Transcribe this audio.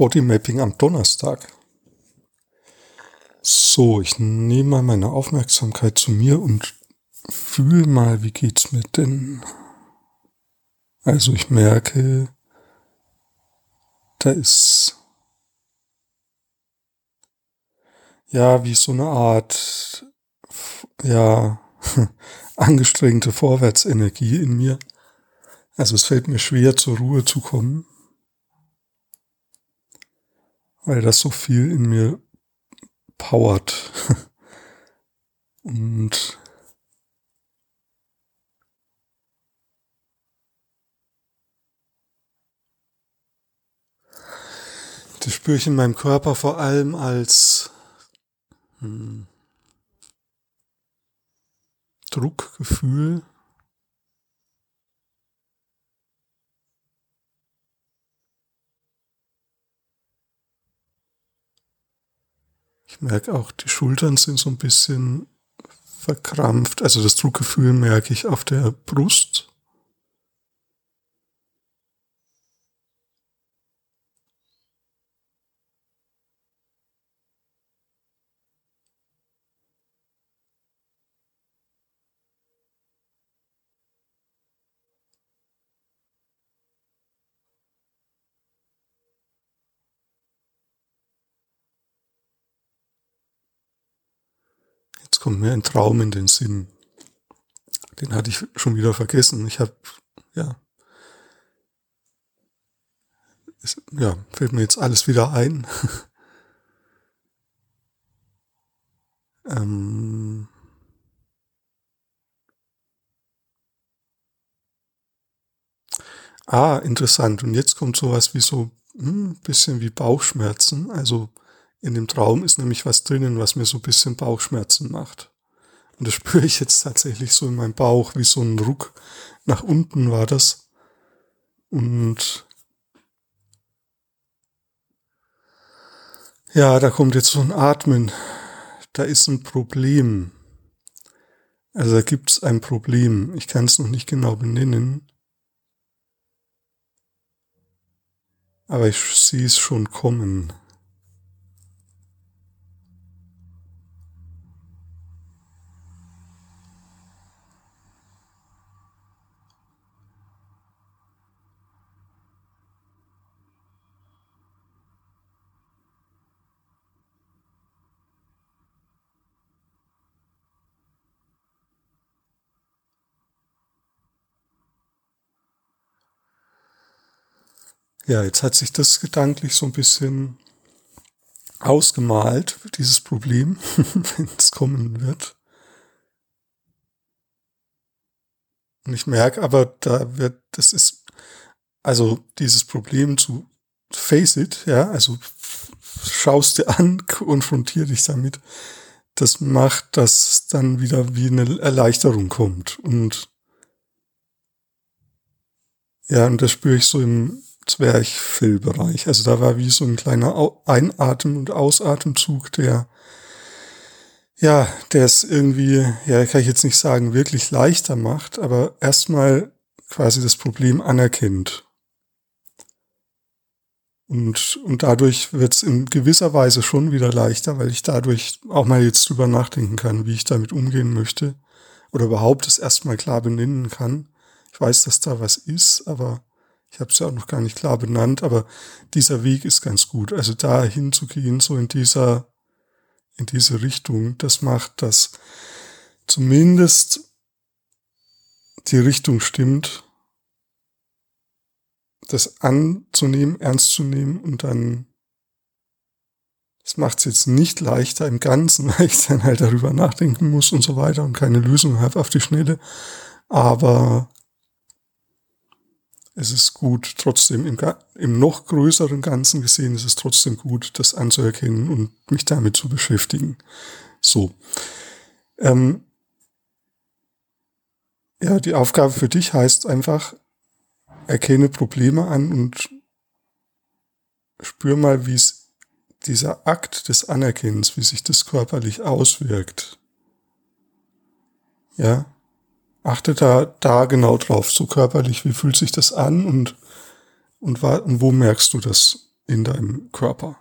Bodymapping am Donnerstag. So, ich nehme mal meine Aufmerksamkeit zu mir und fühle mal, wie geht's mir denn? Also ich merke, da ist ja wie so eine Art ja angestrengte Vorwärtsenergie in mir. Also es fällt mir schwer zur Ruhe zu kommen, weil das so viel in mir powert. Und das spüre ich in meinem Körper vor allem als hm, Druckgefühl. Ich merke auch, die Schultern sind so ein bisschen verkrampft. Also das Druckgefühl merke ich auf der Brust. Kommt mir ein Traum in den Sinn. Den hatte ich schon wieder vergessen. Ich habe, ja, es, ja, fällt mir jetzt alles wieder ein. ähm, ah, interessant. Und jetzt kommt sowas wie so ein hm, bisschen wie Bauchschmerzen. Also in dem Traum ist nämlich was drinnen, was mir so ein bisschen Bauchschmerzen macht. Und das spüre ich jetzt tatsächlich so in meinem Bauch, wie so ein Ruck nach unten war das. Und ja, da kommt jetzt so ein Atmen. Da ist ein Problem. Also da gibt es ein Problem. Ich kann es noch nicht genau benennen. Aber ich sehe es schon kommen. Ja, jetzt hat sich das gedanklich so ein bisschen ausgemalt, dieses Problem, wenn es kommen wird. Und ich merke aber, da wird, das ist, also dieses Problem zu face it, ja, also schaust dir an, konfrontier dich damit, das macht, dass dann wieder wie eine Erleichterung kommt. Und ja, und das spüre ich so im, Zwerchfellbereich. Also da war wie so ein kleiner Einatmen- und Ausatemzug, der, ja, der es irgendwie, ja, kann ich jetzt nicht sagen, wirklich leichter macht, aber erstmal quasi das Problem anerkennt. Und, und dadurch wird es in gewisser Weise schon wieder leichter, weil ich dadurch auch mal jetzt drüber nachdenken kann, wie ich damit umgehen möchte. Oder überhaupt es erstmal klar benennen kann. Ich weiß, dass da was ist, aber ich habe es ja auch noch gar nicht klar benannt, aber dieser Weg ist ganz gut. Also da hinzugehen, so in dieser, in diese Richtung, das macht, dass zumindest die Richtung stimmt, das anzunehmen, ernst zu nehmen und dann, das macht es jetzt nicht leichter im Ganzen, weil ich dann halt darüber nachdenken muss und so weiter und keine Lösung habe auf die Schnelle. Aber es ist gut, trotzdem im, im noch größeren Ganzen gesehen, ist es trotzdem gut, das anzuerkennen und mich damit zu beschäftigen. So. Ähm, ja, die Aufgabe für dich heißt einfach, erkenne Probleme an und spür mal, wie es dieser Akt des Anerkennens, wie sich das körperlich auswirkt. Ja, achte da, da genau drauf, so körperlich, wie fühlt sich das an und, und, und wo merkst du das in deinem Körper.